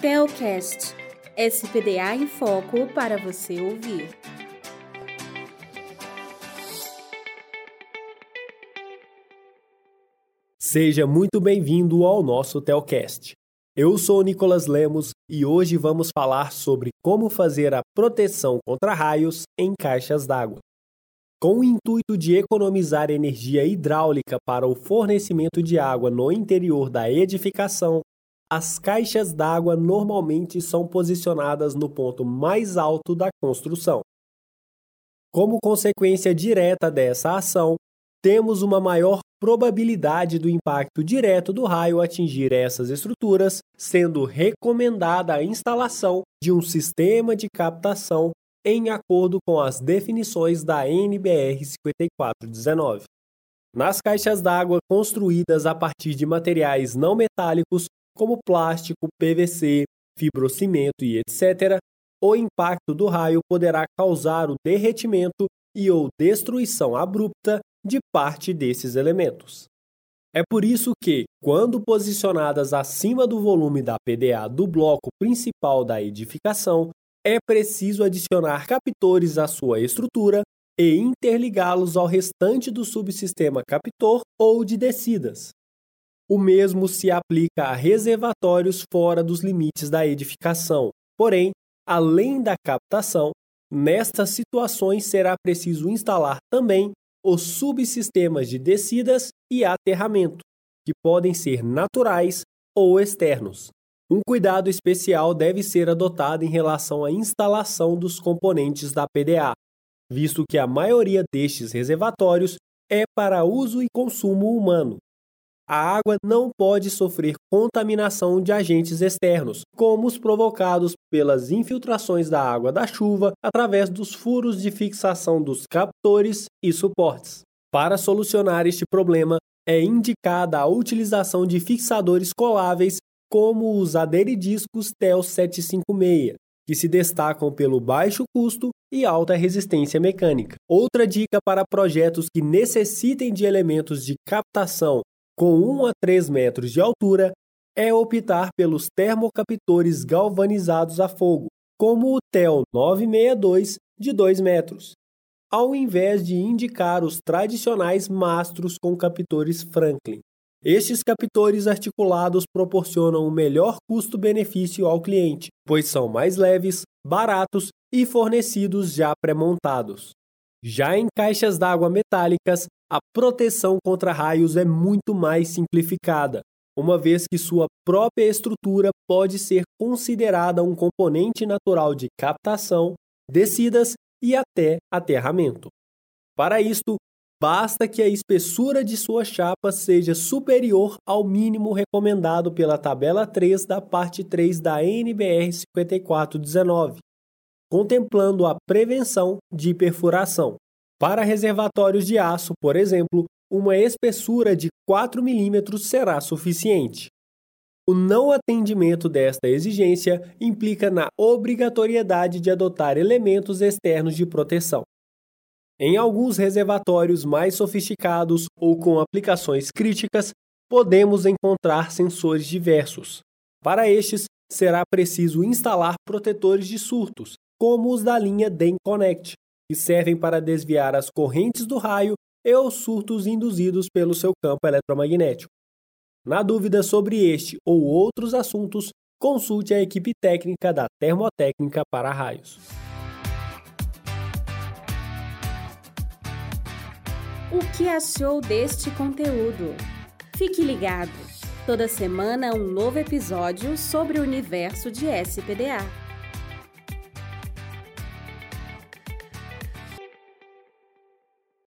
Telcast SPDA em Foco para você ouvir. Seja muito bem-vindo ao nosso Telcast. Eu sou Nicolas Lemos e hoje vamos falar sobre como fazer a proteção contra raios em caixas d'água. Com o intuito de economizar energia hidráulica para o fornecimento de água no interior da edificação, as caixas d'água normalmente são posicionadas no ponto mais alto da construção. Como consequência direta dessa ação, temos uma maior probabilidade do impacto direto do raio atingir essas estruturas, sendo recomendada a instalação de um sistema de captação em acordo com as definições da NBR 5419. Nas caixas d'água construídas a partir de materiais não metálicos, como plástico, PVC, fibrocimento e etc., o impacto do raio poderá causar o derretimento e ou destruição abrupta de parte desses elementos. É por isso que, quando posicionadas acima do volume da PDA do bloco principal da edificação, é preciso adicionar captores à sua estrutura e interligá-los ao restante do subsistema captor ou de descidas. O mesmo se aplica a reservatórios fora dos limites da edificação. Porém, além da captação, nestas situações será preciso instalar também os subsistemas de descidas e aterramento, que podem ser naturais ou externos. Um cuidado especial deve ser adotado em relação à instalação dos componentes da PDA, visto que a maioria destes reservatórios é para uso e consumo humano. A água não pode sofrer contaminação de agentes externos, como os provocados pelas infiltrações da água da chuva através dos furos de fixação dos captores e suportes. Para solucionar este problema, é indicada a utilização de fixadores coláveis como os aderidiscos TEL 756, que se destacam pelo baixo custo e alta resistência mecânica. Outra dica para projetos que necessitem de elementos de captação com 1 a 3 metros de altura é optar pelos termocaptores galvanizados a fogo, como o TEL 962 de 2 metros, ao invés de indicar os tradicionais mastros com captores Franklin. Estes captores articulados proporcionam um melhor custo-benefício ao cliente, pois são mais leves, baratos e fornecidos já pré-montados. Já em caixas d'água metálicas, a proteção contra raios é muito mais simplificada, uma vez que sua própria estrutura pode ser considerada um componente natural de captação, descidas e até aterramento. Para isto, basta que a espessura de sua chapa seja superior ao mínimo recomendado pela tabela 3 da parte 3 da NBR 5419, contemplando a prevenção de perfuração. Para reservatórios de aço, por exemplo, uma espessura de 4 mm será suficiente. O não atendimento desta exigência implica na obrigatoriedade de adotar elementos externos de proteção. Em alguns reservatórios mais sofisticados ou com aplicações críticas, podemos encontrar sensores diversos. Para estes, será preciso instalar protetores de surtos, como os da linha DEN Connect, que servem para desviar as correntes do raio e os surtos induzidos pelo seu campo eletromagnético. Na dúvida sobre este ou outros assuntos, consulte a equipe técnica da Termotécnica para Raios. O que achou deste conteúdo? Fique ligado! Toda semana um novo episódio sobre o universo de SPDA.